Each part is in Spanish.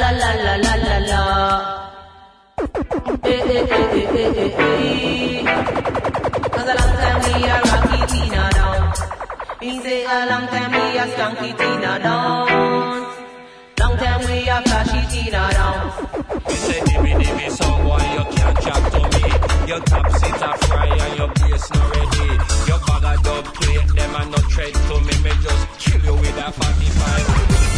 la la la la la la. Eh eh eh eh eh eh. Cause a long time we a rocky Tina down. Me say a long time we a skanky Tina down. Long time we a flashy Tina down. You say dimmy dimmy song why you can't chat to me. Your top seat a fry and your bass not ready. Your bag of dub plate them and no tread to me. Me just kill you with a 45.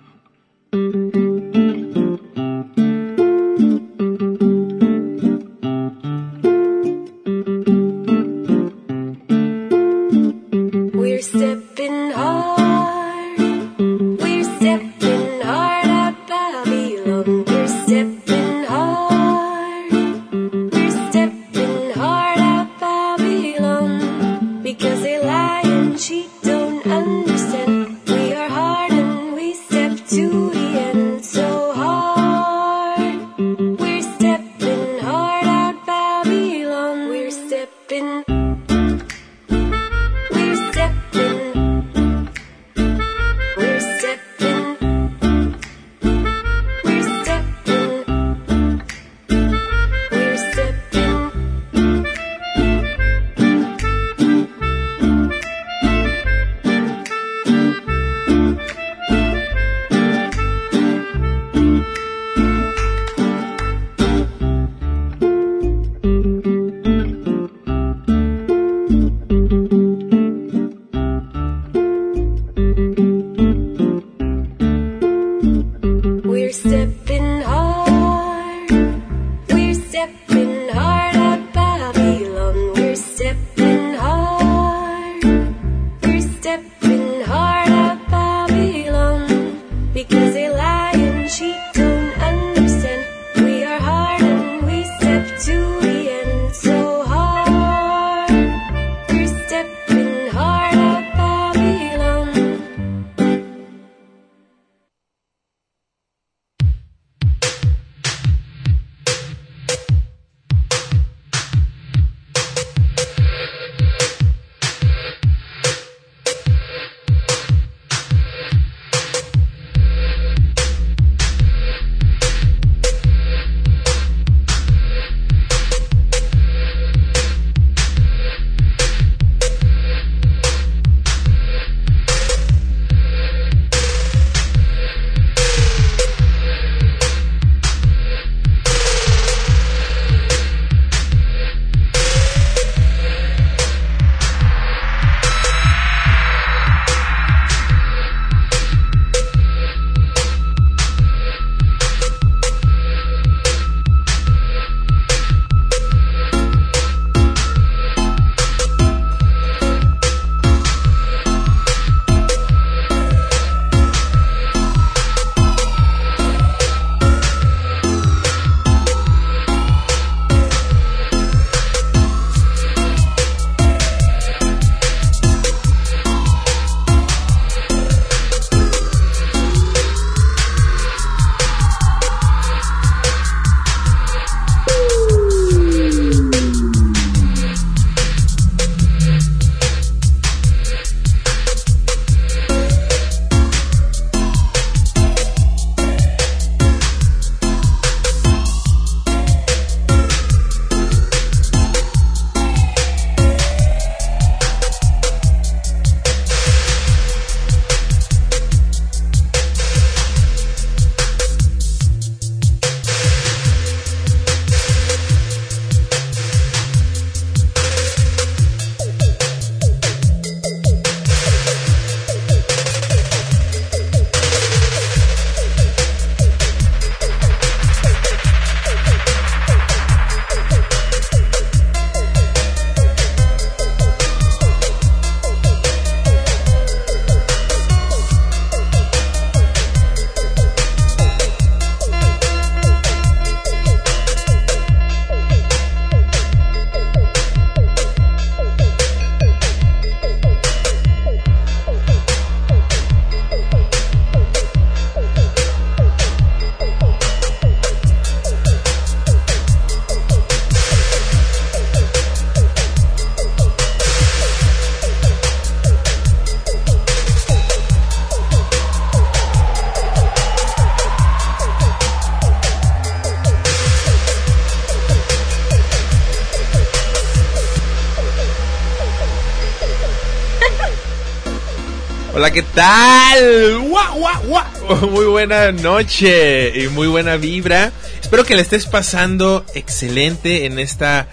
¿Qué tal? ¡Guau, guau, guau! Muy buena noche y muy buena vibra. Espero que le estés pasando excelente en esta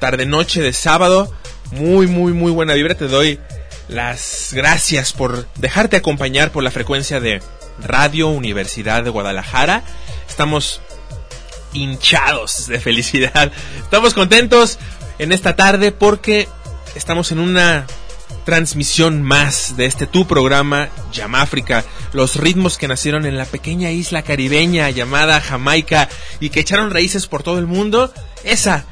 tarde noche de sábado. Muy, muy, muy buena vibra. Te doy las gracias por dejarte acompañar por la frecuencia de Radio Universidad de Guadalajara. Estamos hinchados de felicidad. Estamos contentos en esta tarde porque estamos en una transmisión más de este tu programa Yamáfrica, los ritmos que nacieron en la pequeña isla caribeña llamada Jamaica y que echaron raíces por todo el mundo. Esa,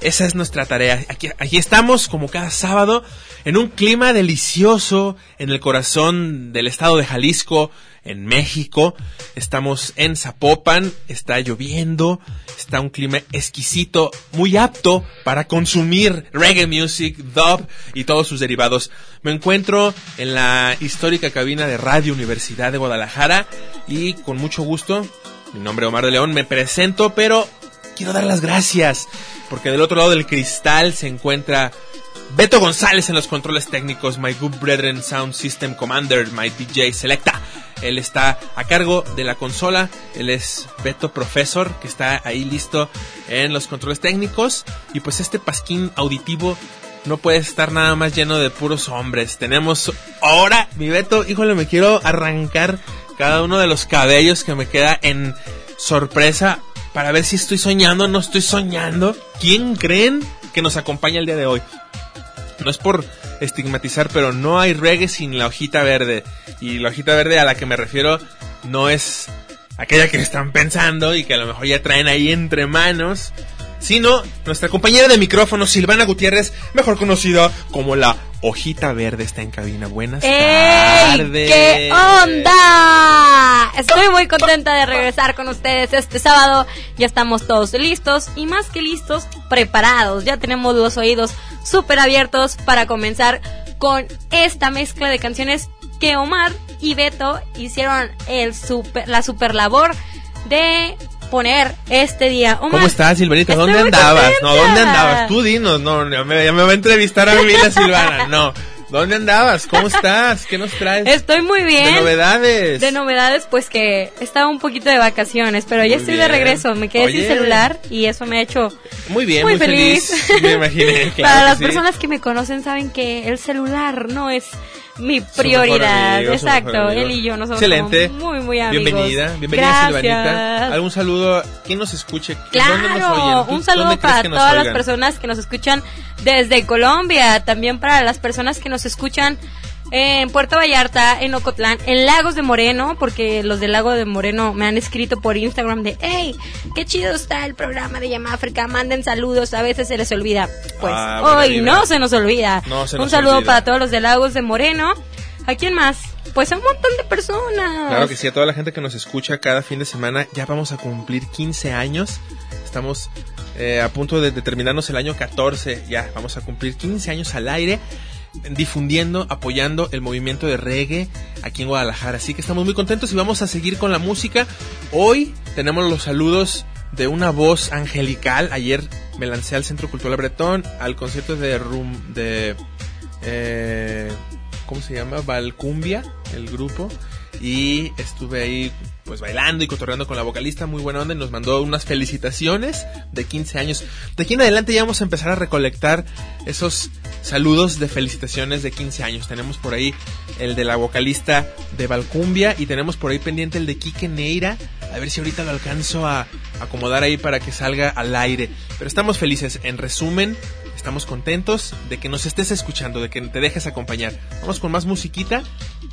esa es nuestra tarea. Aquí, aquí estamos como cada sábado en un clima delicioso en el corazón del estado de Jalisco, en México. Estamos en Zapopan, está lloviendo, está un clima exquisito, muy apto para consumir reggae music, dub y todos sus derivados. Me encuentro en la histórica cabina de Radio Universidad de Guadalajara y con mucho gusto, mi nombre es Omar de León, me presento, pero quiero dar las gracias porque del otro lado del cristal se encuentra Beto González en los controles técnicos, my good brethren sound system commander, my DJ selecta. Él está a cargo de la consola, él es Beto Profesor, que está ahí listo en los controles técnicos. Y pues este pasquín auditivo no puede estar nada más lleno de puros hombres. Tenemos ahora, mi Beto, híjole, me quiero arrancar cada uno de los cabellos que me queda en sorpresa para ver si estoy soñando o no estoy soñando. ¿Quién creen que nos acompaña el día de hoy? No es por estigmatizar, pero no hay reggae sin la hojita verde. Y la hojita verde a la que me refiero no es aquella que están pensando y que a lo mejor ya traen ahí entre manos, sino nuestra compañera de micrófono, Silvana Gutiérrez, mejor conocida como la hojita verde, está en cabina. Buenas ¡Ey! tardes. ¿Qué onda? Estoy muy contenta de regresar con ustedes este sábado. Ya estamos todos listos y más que listos, preparados. Ya tenemos los oídos súper abiertos para comenzar con esta mezcla de canciones que Omar y Beto hicieron el super, la super labor de poner este día. Omar, ¿Cómo estás, Silvanita? estoy ¿Dónde andabas? contenta. No, ¿dónde andabas? Tú dinos, no, ya me, ya me va a entrevistar a mí la Silvana. No, ¿dónde andabas? ¿Cómo estás? ¿Qué nos traes? Estoy muy bien. De novedades. De novedades, pues que estaba un poquito de vacaciones, pero ya Muy estoy bien. de regreso. Me quedé sin celular y eso me ha hecho Muy bien, muy, muy, feliz. Me imaginé, claro. Para las sí. personas que me conocen saben que el celular no es mi prioridad. amigo, Exacto, él y yo nos somos Excelente. como muy, muy amigos. Bienvenida, bienvenida. Silvanita. ¿Algún saludo? ¿Quién nos escuche? ¿Dónde nos Claro, oyen? ¿Tú un saludo para todas las personas que nos escuchan desde Colombia, también para las personas que nos escuchan en Puerto Vallarta, en Ocotlán, en Lagos de Moreno, porque los del Lago de Moreno me han escrito por Instagram de, hey, qué chido está el programa de Yamáfrica, manden saludos, a veces se les olvida. Pues Ah, hoy no se nos olvida. No se un nos saludo olvida. para todos los de Lagos de Moreno. ¿A quién más? Pues a un montón de personas. Claro que sí, a toda la gente que nos escucha cada fin de semana, ya vamos a cumplir 15 años. Estamos eh, a punto de, de terminarnos el año 14, ya vamos a cumplir 15 años al aire, difundiendo, apoyando el movimiento de reggae aquí en Guadalajara. Así que estamos muy contentos y vamos a seguir con la música. Hoy tenemos los saludos de una voz angelical. Ayer me lancé al Centro Cultural Bretón, al concierto de Rum, de eh, ¿cómo se llama? Valcumbia, el grupo. Y estuve ahí pues bailando y cotorreando con la vocalista, muy buena onda, y nos mandó unas felicitaciones de 15 años. De aquí en adelante ya vamos a empezar a recolectar esos saludos de felicitaciones de 15 años. Tenemos por ahí el de la vocalista de Valcumbia y tenemos por ahí pendiente el de Quique Neira. A ver si ahorita lo alcanzo a acomodar ahí para que salga al aire. Pero estamos felices. En resumen, estamos contentos de que nos estés escuchando, de que te dejes acompañar. Vamos con más musiquita.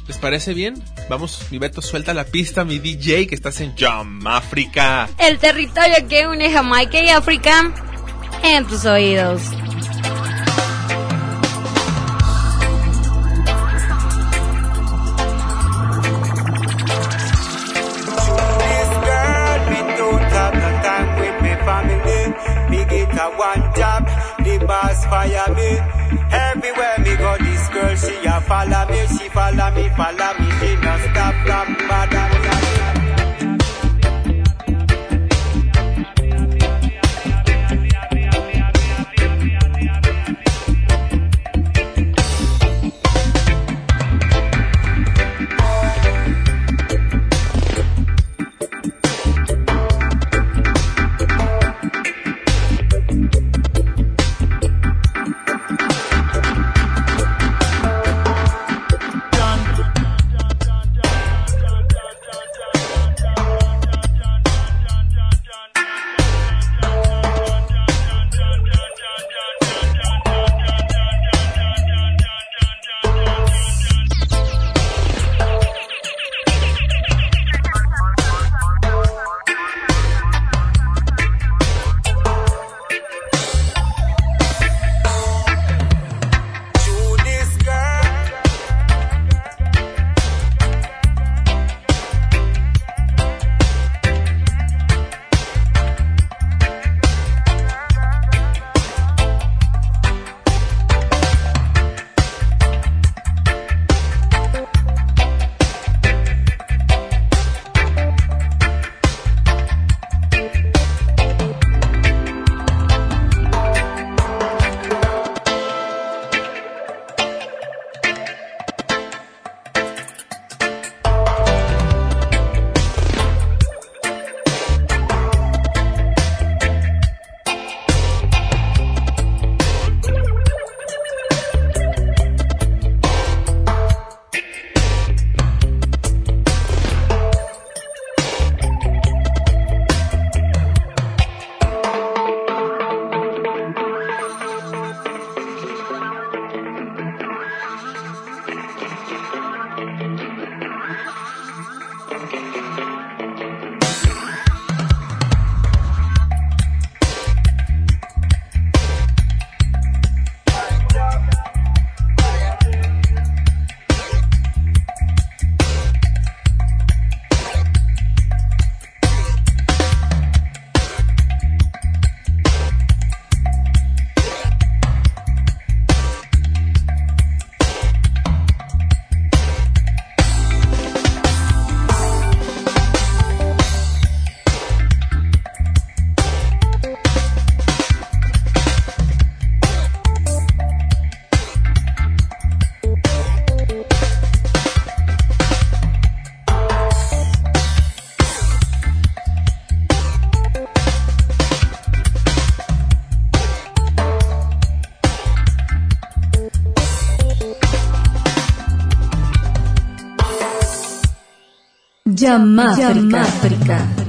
¿Les parece bien? Vamos, mi Beto, suelta la pista, mi DJ, que estás en Jam África. El territorio que une Jamaica y África en tus oídos. One job, the boss fire me. Everywhere me go, this girl she a follow me, she follow me, follow me. She no stop, stop, me. Yamáfrica. Hustle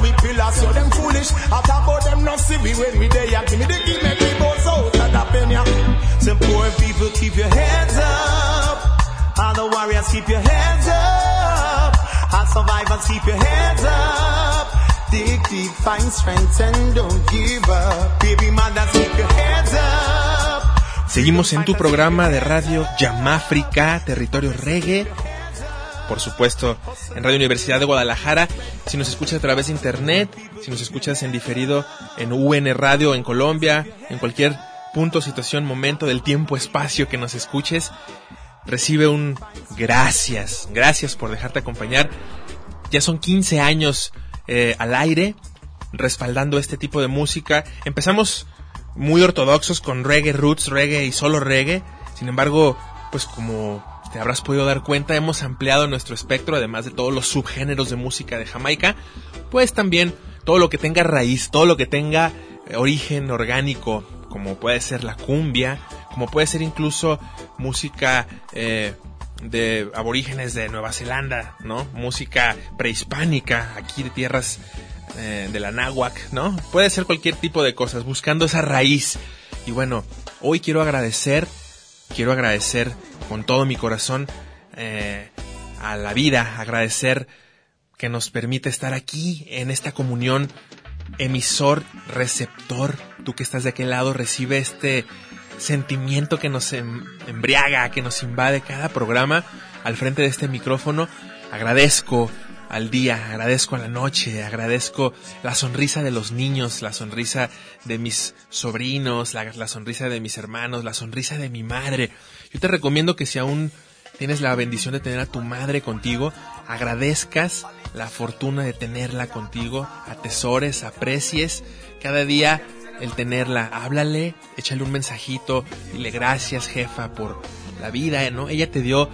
we pillar. So them foolish, I talk about them not see we when we there. Give me the give me the boss out of the penny. Some poor people keep your heads up. All the warriors keep your heads up. All survivors keep your heads up. Dig deep, find strength and don't give up. Baby mothers keep your heads up. Seguimos en tu programa de radio Yamáfrica, territorio reggae. Por supuesto, en Radio Universidad de Guadalajara. Si nos escuchas a través de internet, si nos escuchas en diferido en UN Radio en Colombia, en cualquier punto, situación, momento del tiempo, espacio que nos escuches, recibe un gracias. Gracias por dejarte acompañar. Ya son 15 años eh, al aire respaldando este tipo de música. Empezamos muy ortodoxos con reggae roots, reggae y solo reggae. Sin embargo, pues como te habrás podido dar cuenta, hemos ampliado nuestro espectro, además de todos los subgéneros de música de Jamaica, pues también todo lo que tenga raíz, todo lo que tenga eh, origen orgánico, como puede ser la cumbia, como puede ser incluso música eh, de aborígenes de Nueva Zelanda, ¿no? Música prehispánica, aquí de tierras eh, de la náhuac, ¿no? Puede ser cualquier tipo de cosas, buscando esa raíz. Y bueno, hoy quiero agradecer, quiero agradecer con todo mi corazón eh, a la vida, agradecer que nos permite estar aquí en esta comunión emisor, receptor. Tú que estás de aquel lado recibe este sentimiento que nos em- embriaga, que nos invade cada programa al frente de este micrófono. Agradezco al día, agradezco a la noche, agradezco la sonrisa de los niños, la sonrisa de mis sobrinos, la, sonrisa de mis hermanos, la sonrisa de mi madre. Yo te recomiendo que si aún tienes la bendición de tener a tu madre contigo, agradezcas la fortuna de tenerla contigo, atesores, aprecies cada día el tenerla. Háblale, échale un mensajito, dile gracias jefa por la vida, ¿no? Ella te dio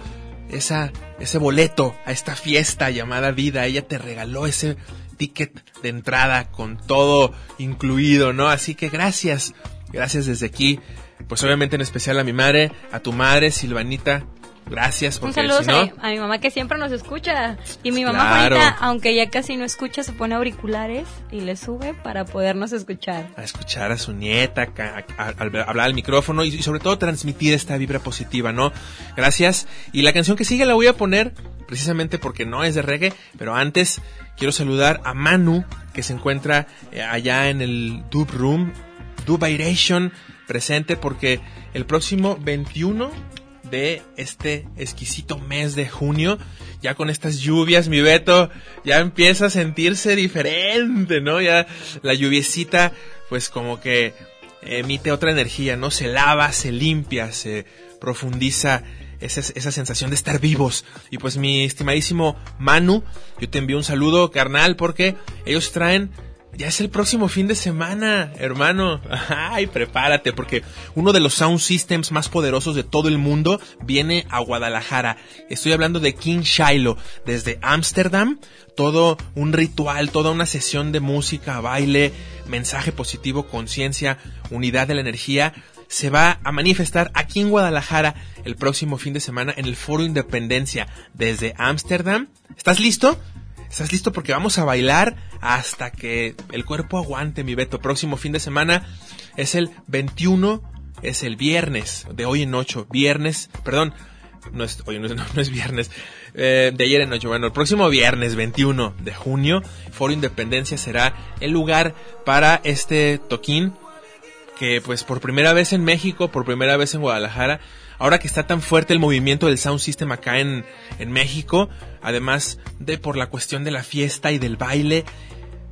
esa, ese boleto a esta fiesta llamada vida, ella te regaló ese ticket de entrada con todo incluido, ¿no? Así que gracias, gracias desde aquí, pues obviamente en especial a mi madre, a tu madre, Silvanita, Gracias, Un saludo si no, a, mi, mamá que siempre nos escucha. Y mi mamá Claro. Juanita, aunque ya casi no escucha, se pone auriculares y le sube para podernos escuchar. a escuchar a su nieta, a, a- a hablar al micrófono y, y sobre todo transmitir esta vibra positiva, ¿no? Gracias. Y la canción que sigue la voy a poner precisamente porque no es de reggae, pero antes quiero saludar a Manu, que se encuentra eh, allá en el Dub Room, Dubairation, presente porque el próximo 21 de este exquisito mes de junio, ya con estas lluvias, mi Beto, ya empieza a sentirse diferente, ¿no? Ya la lluviecita, pues como que emite otra energía, ¿no? Se lava, se limpia, se profundiza esa, esa sensación de estar vivos. Y pues mi estimadísimo Manu, yo te envío un saludo, carnal, porque ellos traen ya es el próximo fin de semana, hermano. Ay, prepárate, porque uno de los sound systems más poderosos de todo el mundo viene a Guadalajara. Estoy hablando de King Shiloh, desde Ámsterdam. Todo un ritual, toda una sesión de música, baile, mensaje positivo, conciencia, unidad de la energía. Se va a manifestar aquí en Guadalajara el próximo fin de semana en el Foro Independencia desde Ámsterdam. ¿Estás listo? ¿Estás listo? Porque vamos a bailar hasta que el cuerpo aguante, mi Beto. Próximo fin de semana es el 21, es el viernes, de hoy en 8. Viernes, perdón, no es, oye, no es, no, es viernes, eh, de ayer en 8. Bueno, el próximo viernes 21 de junio, Foro Independencia será el lugar para este toquín que pues por primera vez en México, por primera vez en Guadalajara, ahora que está tan fuerte el movimiento del sound system acá en, en México, además de por la cuestión de la fiesta y del baile,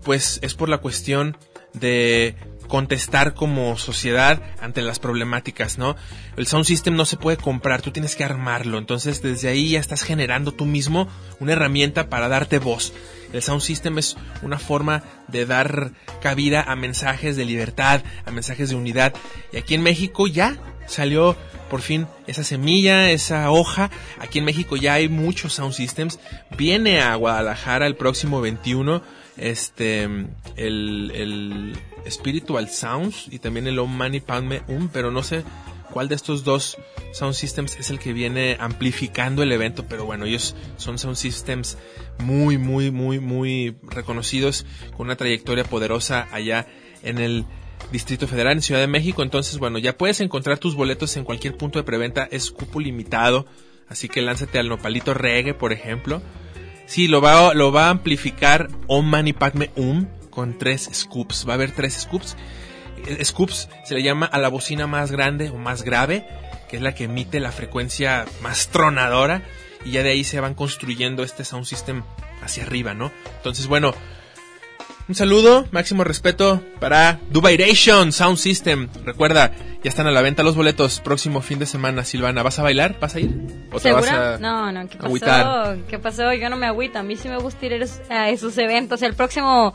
pues es por la cuestión de contestar como sociedad ante las problemáticas, ¿no? El sound system no se puede comprar, tú tienes que armarlo, entonces desde ahí ya estás generando tú mismo una herramienta para darte voz. El sound system es una forma de dar cabida a mensajes de libertad, a mensajes de unidad. Y aquí en México ya salió por fin esa semilla, esa hoja. Aquí en México ya hay muchos sound systems. Viene a Guadalajara el próximo 21 este el, el Spiritual Sounds y también el Om Mani Padme Um, pero no sé cuál de estos dos sound systems es el que viene amplificando el evento, pero bueno, ellos son sound systems muy, muy, muy, muy reconocidos, con una trayectoria poderosa allá en el Distrito Federal, en Ciudad de México. Entonces, bueno, ya puedes encontrar tus boletos en cualquier punto de preventa, es cupo limitado, así que lánzate al Nopalito Reggae, por ejemplo. Sí, lo va, lo va a amplificar Om Mani Um con tres scoops. Va a haber tres scoops. El Scoops se le llama a la bocina más grande o más grave, que es la que emite la frecuencia más tronadora. Y ya de ahí se van construyendo este sound system hacia arriba, ¿no? Entonces, bueno, un saludo, máximo respeto para Dubairation Sound System. Recuerda, ya están a la venta los boletos. Próximo fin de semana, Silvana, ¿vas a bailar? ¿Vas a ir? ¿O te vas ¿Segura? a No, no, ¿qué pasó? agüitar? ¿Qué pasó? Yo no me agüito. A mí sí me gusta ir a esos eventos. El próximo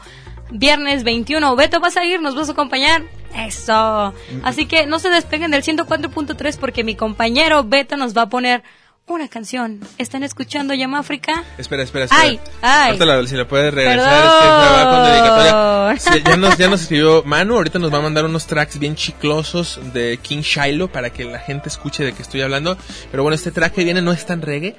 viernes 21. Beto, ¿vas a ir? ¿Nos vas a acompañar? Eso. Así que no se despeguen del 104.3 porque mi compañero Beto nos va a poner una canción. ¿Están escuchando Llama África? Espera, espera, espera. Ay, ay. La- si la puedes regresar, Perdón. es que estaba con dedicatoria. Sí, ya, nos, ya nos escribió Manu, ahorita nos va a mandar unos tracks bien chiclosos de King Shiloh para que la gente escuche de qué estoy hablando. Pero bueno, este track que viene no es tan reggae,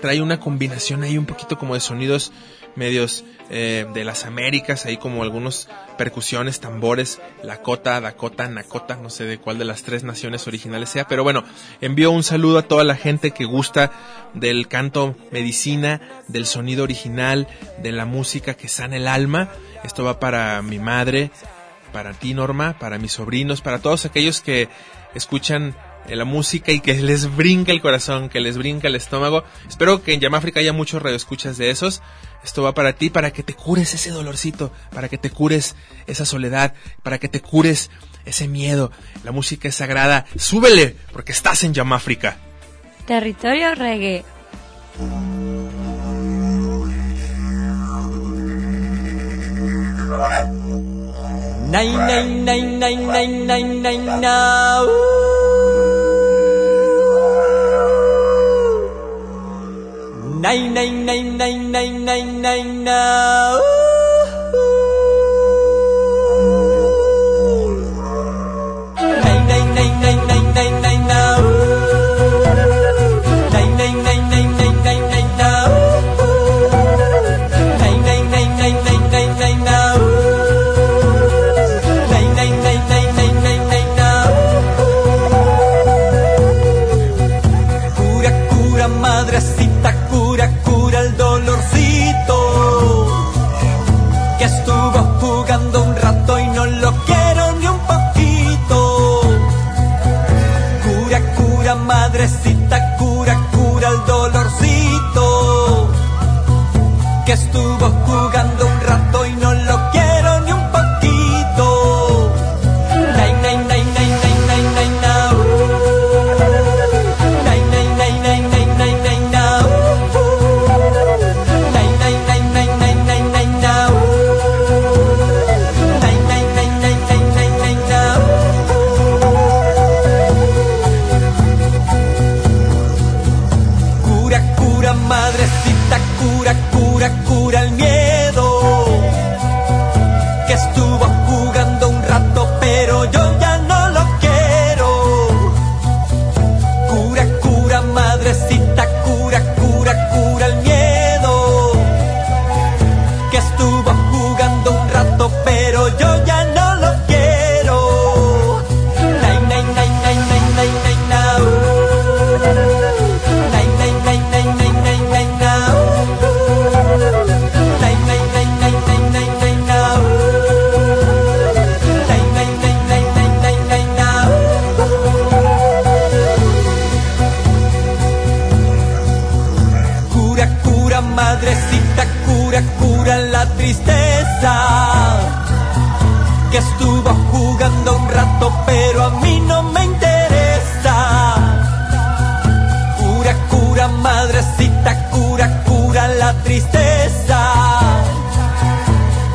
trae una combinación ahí un poquito como de sonidos medios eh, de las Américas, ahí como algunos percusiones, tambores, Lakota, Dakota, Nakota, no sé de cuál de las tres naciones originales sea, pero bueno, envío un saludo a toda la gente que gusta del canto medicina, del sonido original, de la música que sana el alma. Esto va para mi madre, para ti Norma, para mis sobrinos, para todos aquellos que escuchan la música y que les brinca el corazón, que les brinca el estómago. Espero que en Yamáfrica haya muchos radioescuchas de esos. Esto va para ti, para que te cures ese dolorcito, para que te cures esa soledad, para que te cures ese miedo. La música es sagrada. Súbele, porque estás en Yamáfrica. Territorio Reggae. Nine nine nine nine nine nine nine now. Nine nine nine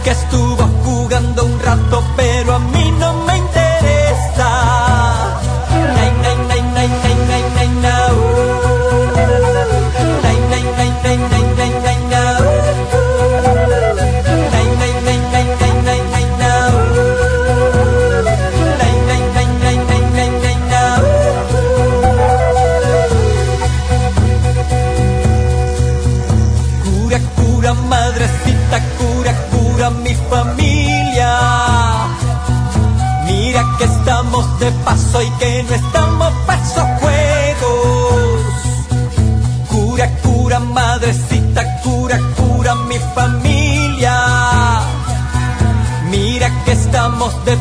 que estuvo jugando un rato, pero a mí no me interesa. soy que no estamos pasos juegos. Cura, cura, madrecita, cura, cura mi familia. Mira que estamos de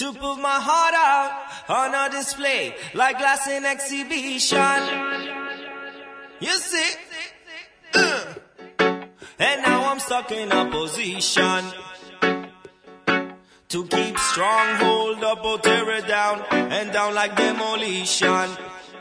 to put my heart out on a display like glass in exhibition. You see? Uh. And now I'm stuck in a position to keep strong hold up or tear it down and down like demolition.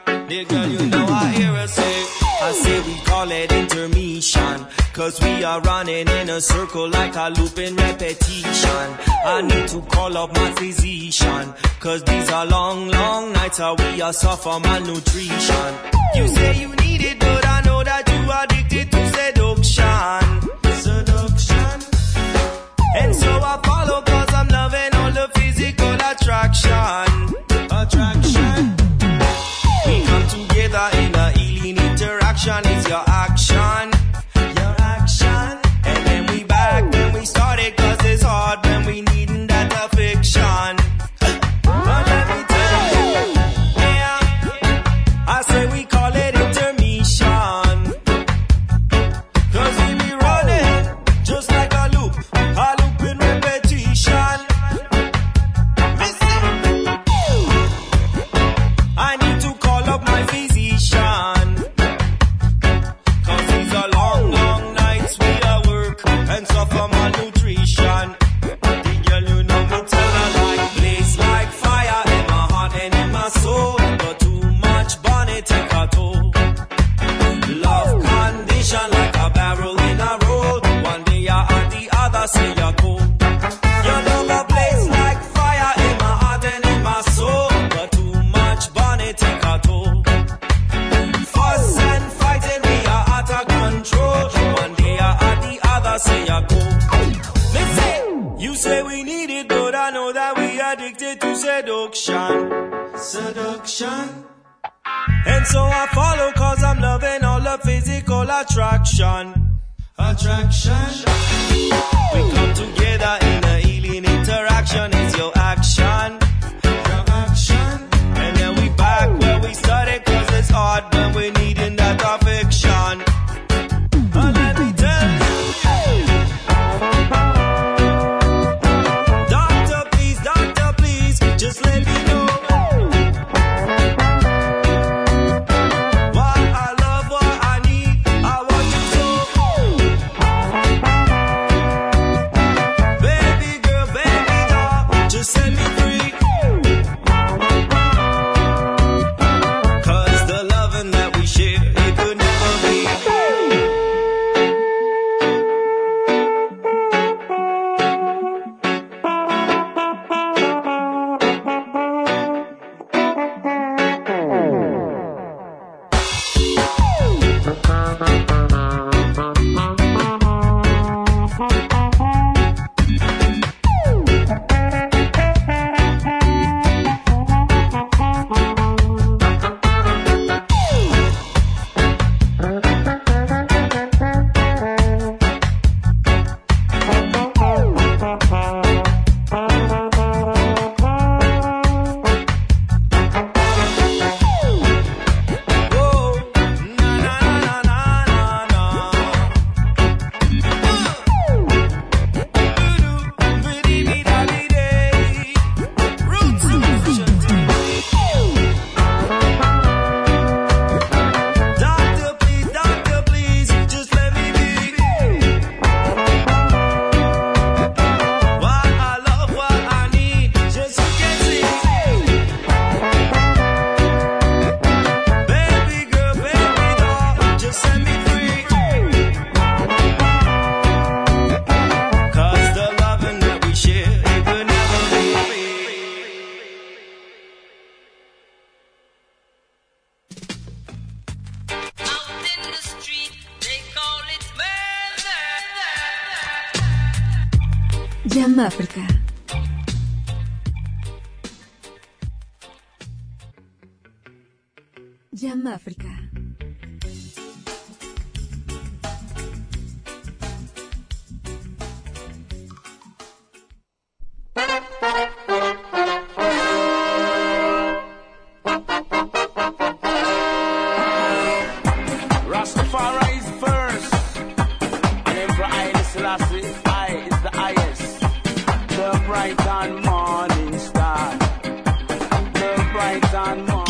Nigga, you know I hear her say, I say we call it intermission. Cause we are running in a circle like a looping repetition. I need to call up my physician. Cause these are long, long nights how we are suffer malnutrition. You say you need it, but I know that you are addicted to seduction. Seduction. And so I follow cause I'm loving all the physical attraction. Attraction. We come together in a healing interaction. It's your action. Cold. Your love a blaze like fire in my heart and in my soul. But too much bonnet take a toll. Fuss and we are out of control. One day the other say cold. Me say, you say we need it, but I know that we addicted to seduction. Seduction. And so I follow cause I'm loving all the physical attraction. Attraction.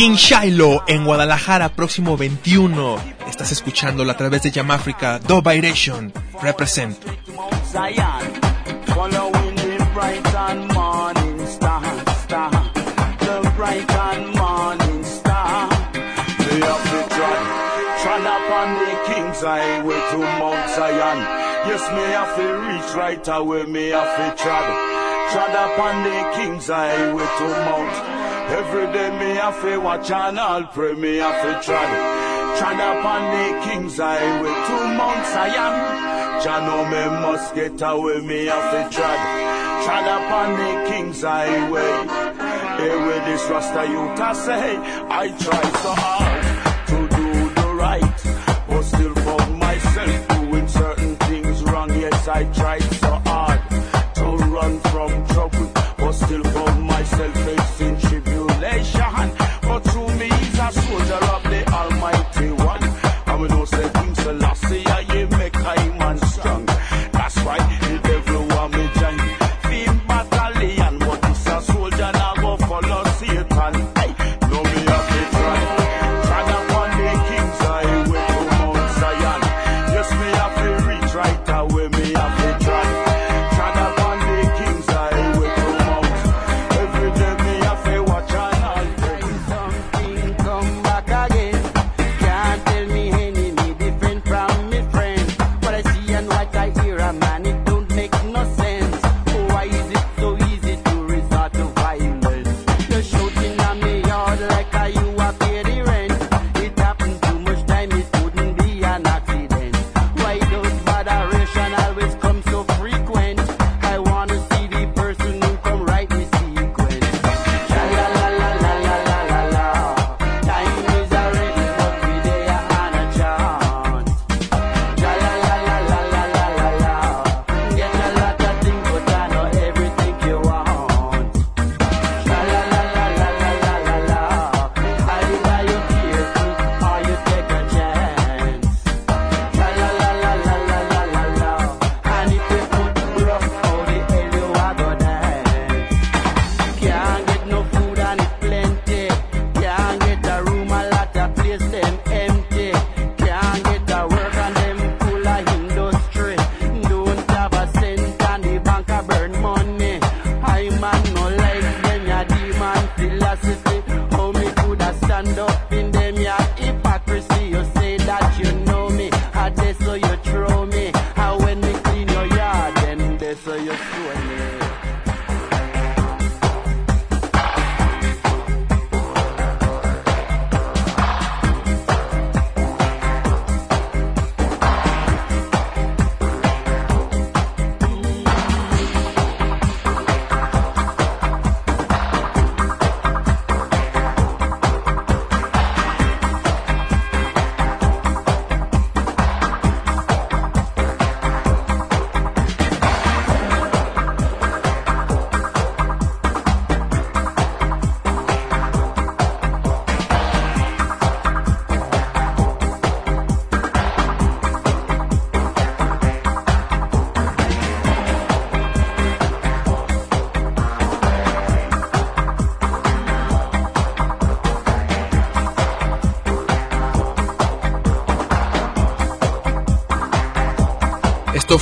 King Shiloh en Guadalajara, próximo 21. Estás escuchándolo a través de Yamáfrica, Do Vibration, Represent. Yes, me have to reach right away, me have to trod. Trod upon the King's Highway to Mount. Every day me have to watch and I'll pray, me have to trod. Trod upon the King's Highway to Mount Zion. Jah know me must get away, me have to trod. Trod upon the King's Highway. Here with this Rasta youth I say, I try so hard to do the right, but still found myself doing certain things wrong. Yes, I tried so hard to run from trouble, but still found myself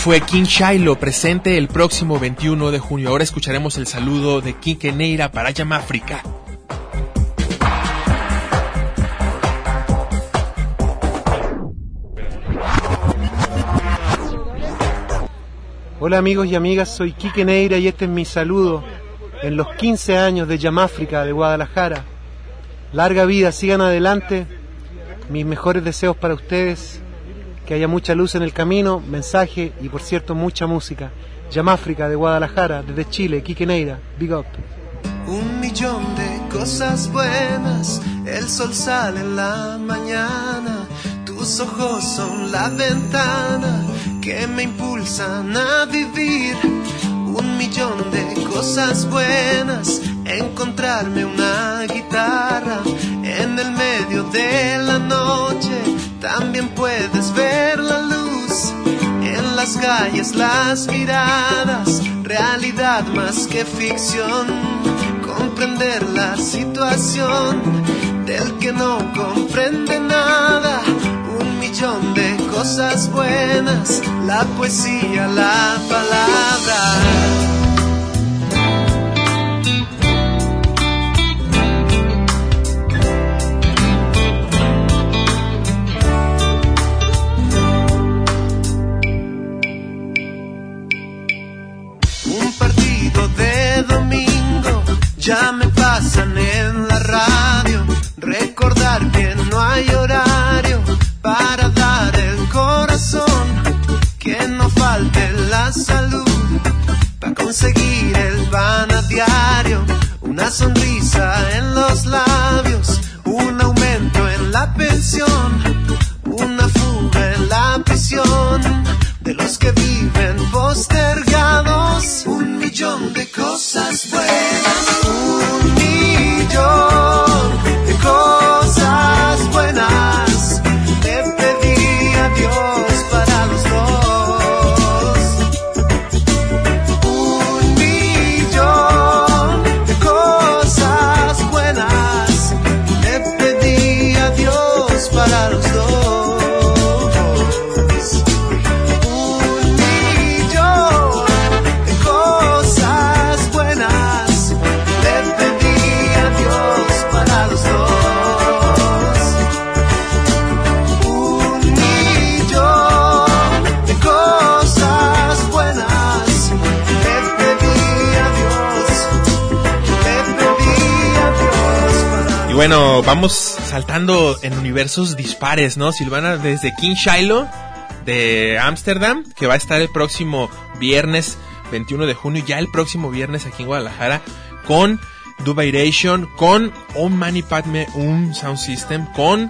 fue King Shiloh presente el próximo 21 de junio. Ahora escucharemos el saludo de King Neira para Yamáfrica. Hola amigos y amigas, soy Quique Neira y este es mi saludo en los 15 años de Yamáfrica de Guadalajara. Larga vida, sigan adelante. Mis mejores deseos para ustedes, que haya mucha luz en el camino, mensaje y por cierto mucha música. Yamáfrica de Guadalajara, desde Chile, Quique Neira, big up. Un millón de cosas buenas, el sol sale en la mañana, tus ojos son la ventana que me impulsan a vivir. Un millón de cosas buenas, encontrarme una guitarra en el medio de la noche, también puedes ver la luz en las calles, las miradas, realidad más que ficción comprender la situación del que no comprende nada. Un millón de cosas buenas, la poesía, la palabra. Pasan en la radio. Recordar que no hay horario para dar el corazón. Que no falte la salud para conseguir el pan a diario. Una sonrisa en los labios, un aumento en la pensión, una fuga en la prisión de los que viven postergados. Un millón de cosas buenas, bueno, vamos saltando en universos dispares, ¿no? Silvana, desde King Shiloh de Ámsterdam, que va a estar el próximo viernes 21 de junio, ya el próximo viernes aquí en Guadalajara, con Dubairation, con Om Mani Padme Um Sound System, con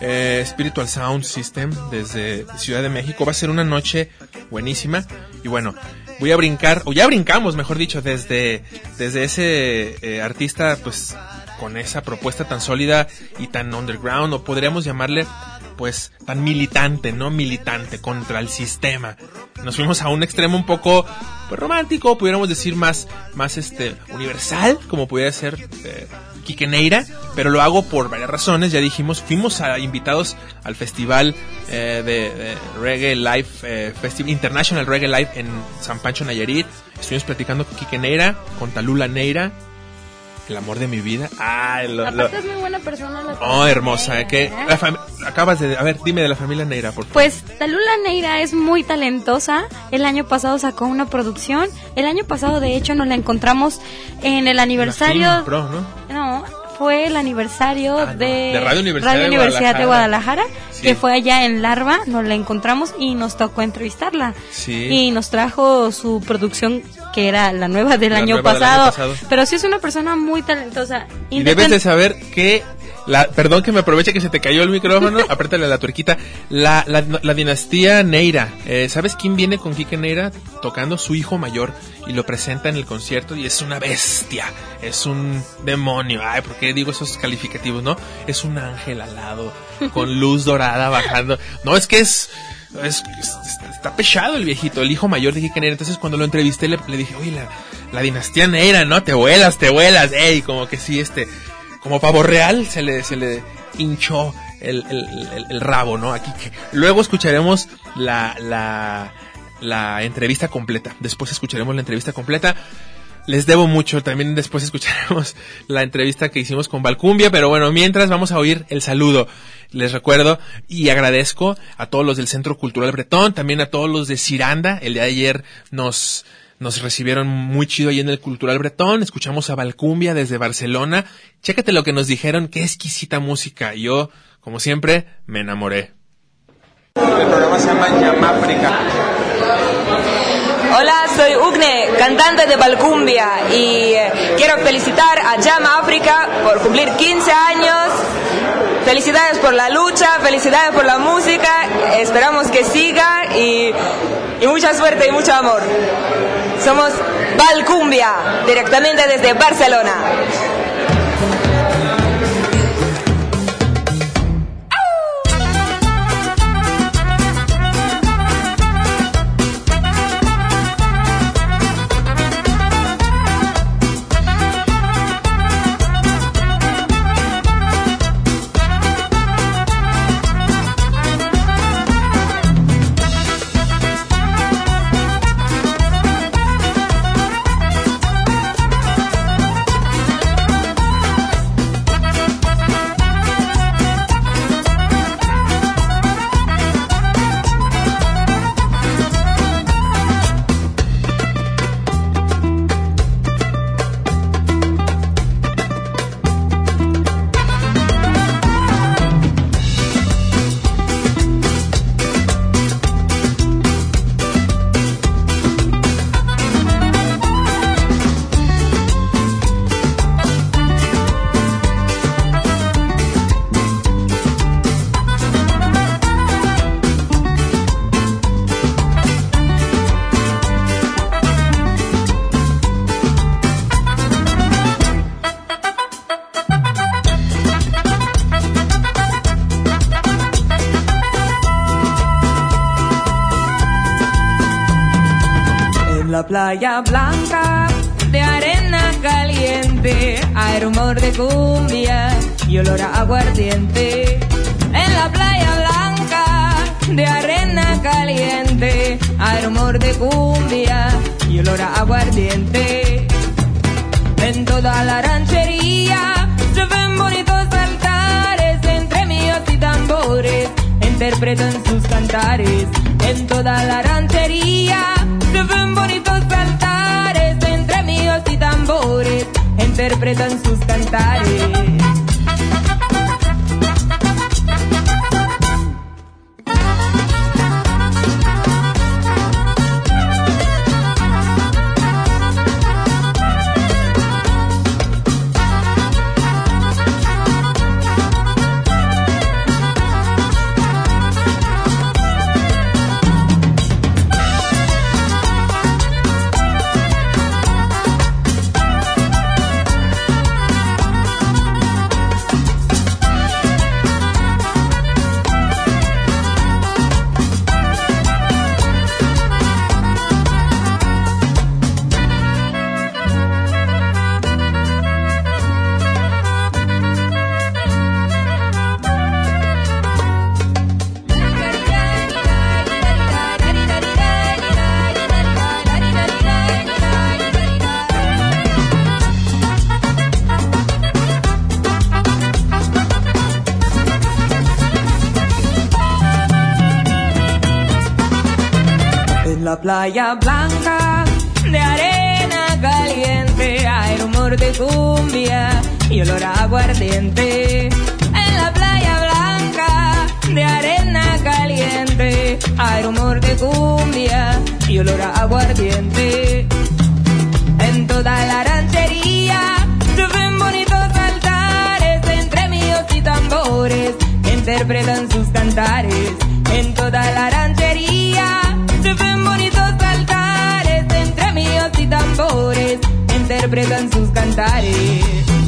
eh, Spiritual Sound System desde Ciudad de México. Va a ser una noche buenísima. Y bueno, voy a brincar, o ya brincamos, mejor dicho, desde, desde ese eh, artista, pues con esa propuesta tan sólida y tan underground, o podríamos llamarle pues tan militante, ¿no? Militante contra el sistema. Nos fuimos a un extremo un poco pues, romántico, pudiéramos decir más, más este, universal, como pudiera ser eh, Quique Neira, pero lo hago por varias razones, ya dijimos, fuimos a, invitados al festival eh, de, Reggae Live, eh, Festival International Reggae Live en San Pancho Nayarit, estuvimos platicando con Quique Neira, con Talula Neira, el amor de mi vida. Ah, lo, lo- Aparte es muy buena persona. la Oh, hermosa, Neira, que ¿eh? fam- acabas de, a ver, dime de la familia Neira, por favor. Pues Talula Neira es muy talentosa. El año pasado sacó una producción. El año pasado, de hecho, nos la encontramos en el aniversario. Pro, ¿no? No, fue el aniversario Ah, no. de, Radio Universidad de Universidad de Guadalajara, Sí. que fue allá en Larva. Nos la encontramos y nos tocó entrevistarla. Sí. Y nos trajo su producción, que era la nueva del, La año, nueva del pasado. año pasado. Pero sí es una persona muy talentosa. Y debes de saber que la, perdón que me aproveche que se te cayó el micrófono, apriétale la tuerquita. La, la, la dinastía Neira, eh, ¿sabes quién viene con Quique Neira? Tocando su hijo mayor y lo presenta en el concierto y es una bestia, es un demonio. Ay, ¿por qué digo esos calificativos, no? Es un ángel alado, con luz dorada bajando. No, es que es, es- es- está pechado el viejito, el hijo mayor de Quique Neira. Entonces cuando lo entrevisté le, le dije, oye, la, la dinastía Neira, ¿no? Te vuelas, te vuelas, ey, como que sí, este, como pavo real se le, se le hinchó el, el- el- rabo, ¿no? Aquí que luego escucharemos la, la, la entrevista completa. Después escucharemos la entrevista completa. Les debo mucho, también después escucharemos la entrevista que hicimos con Valcumbia, pero bueno, mientras vamos a oír el saludo. Les recuerdo y agradezco a todos los del Centro Cultural Bretón, también a todos los de Ciranda. El de ayer nos, nos recibieron muy chido ahí en el Cultural Bretón. Escuchamos a Valcumbia desde Barcelona. Chécate lo que nos dijeron, qué exquisita música. Yo, como siempre, me enamoré. El programa se llama Yamáfrica. Hola, soy Ugne, cantante de Balcumbia y eh, quiero felicitar a Llama África por cumplir 15 años. Felicidades por la lucha, felicidades por la música, esperamos que siga y, y mucha suerte y mucho amor. Somos Balcumbia, directamente desde Barcelona. En la playa playa blanca de arena caliente hay rumor de cumbia y olor a aguardiente. En la playa blanca de arena caliente hay rumor de cumbia y olor a aguardiente. En toda la ranchería se bonitos altares entre míos y tambores interpretan sus cantares. En toda la ranchería interpretan sus cantares.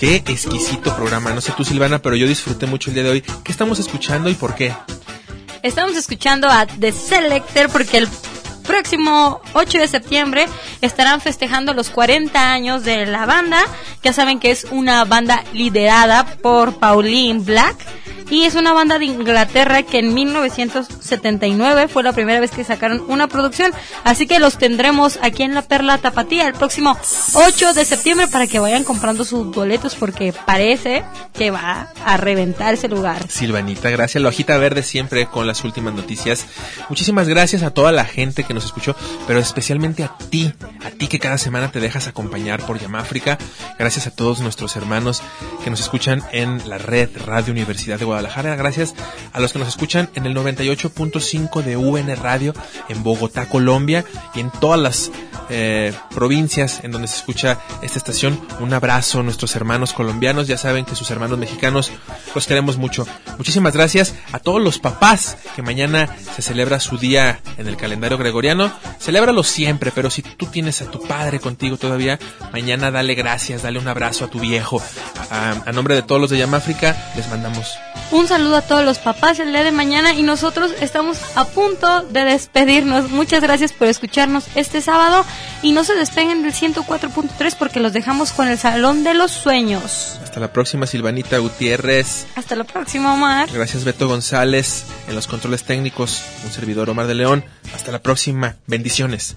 Qué exquisito programa. No sé tú, Silvana, pero yo disfruté mucho el día de hoy. ¿Qué estamos escuchando y por qué? Estamos escuchando a The Selector porque el próximo 8 de septiembre estarán festejando los 40 años de la banda. Ya saben que es una banda liderada por Pauline Black. Y es una banda de Inglaterra que en 1979 fue la primera vez que sacaron una producción. Así que los tendremos aquí en la Perla Tapatía el próximo 8 de septiembre para que vayan comprando sus boletos porque parece que va a reventar ese lugar. Silvanita, gracias. La hojita verde siempre con las últimas noticias. Muchísimas gracias a toda la gente que nos escuchó, pero especialmente a ti, a ti que cada semana te dejas acompañar por Yamáfrica. Gracias a todos nuestros hermanos que nos escuchan en la red Radio Universidad de Guadalajara. Gracias a los que nos escuchan en el 98.5 de UN Radio en Bogotá, Colombia y en todas las eh, provincias en donde se escucha esta estación. Un abrazo a nuestros hermanos colombianos. Ya saben que sus hermanos mexicanos los queremos mucho. Muchísimas gracias a todos los papás que mañana se celebra su día en el calendario gregoriano. Celébralo siempre, pero si tú tienes a tu padre contigo todavía, mañana dale gracias, dale un abrazo a tu viejo. A, a nombre de todos los de Yamáfrica, les mandamos un saludo a todos los papás el día de mañana y nosotros estamos a punto de despedirnos. Muchas gracias por escucharnos este sábado y no se despeguen del 104.3 porque los dejamos con el Salón de los Sueños. Hasta la próxima, Silvanita Gutiérrez. Hasta la próxima, Omar. Gracias, Beto González, en los controles técnicos. Un servidor, Omar de León. Hasta la próxima. Bendiciones.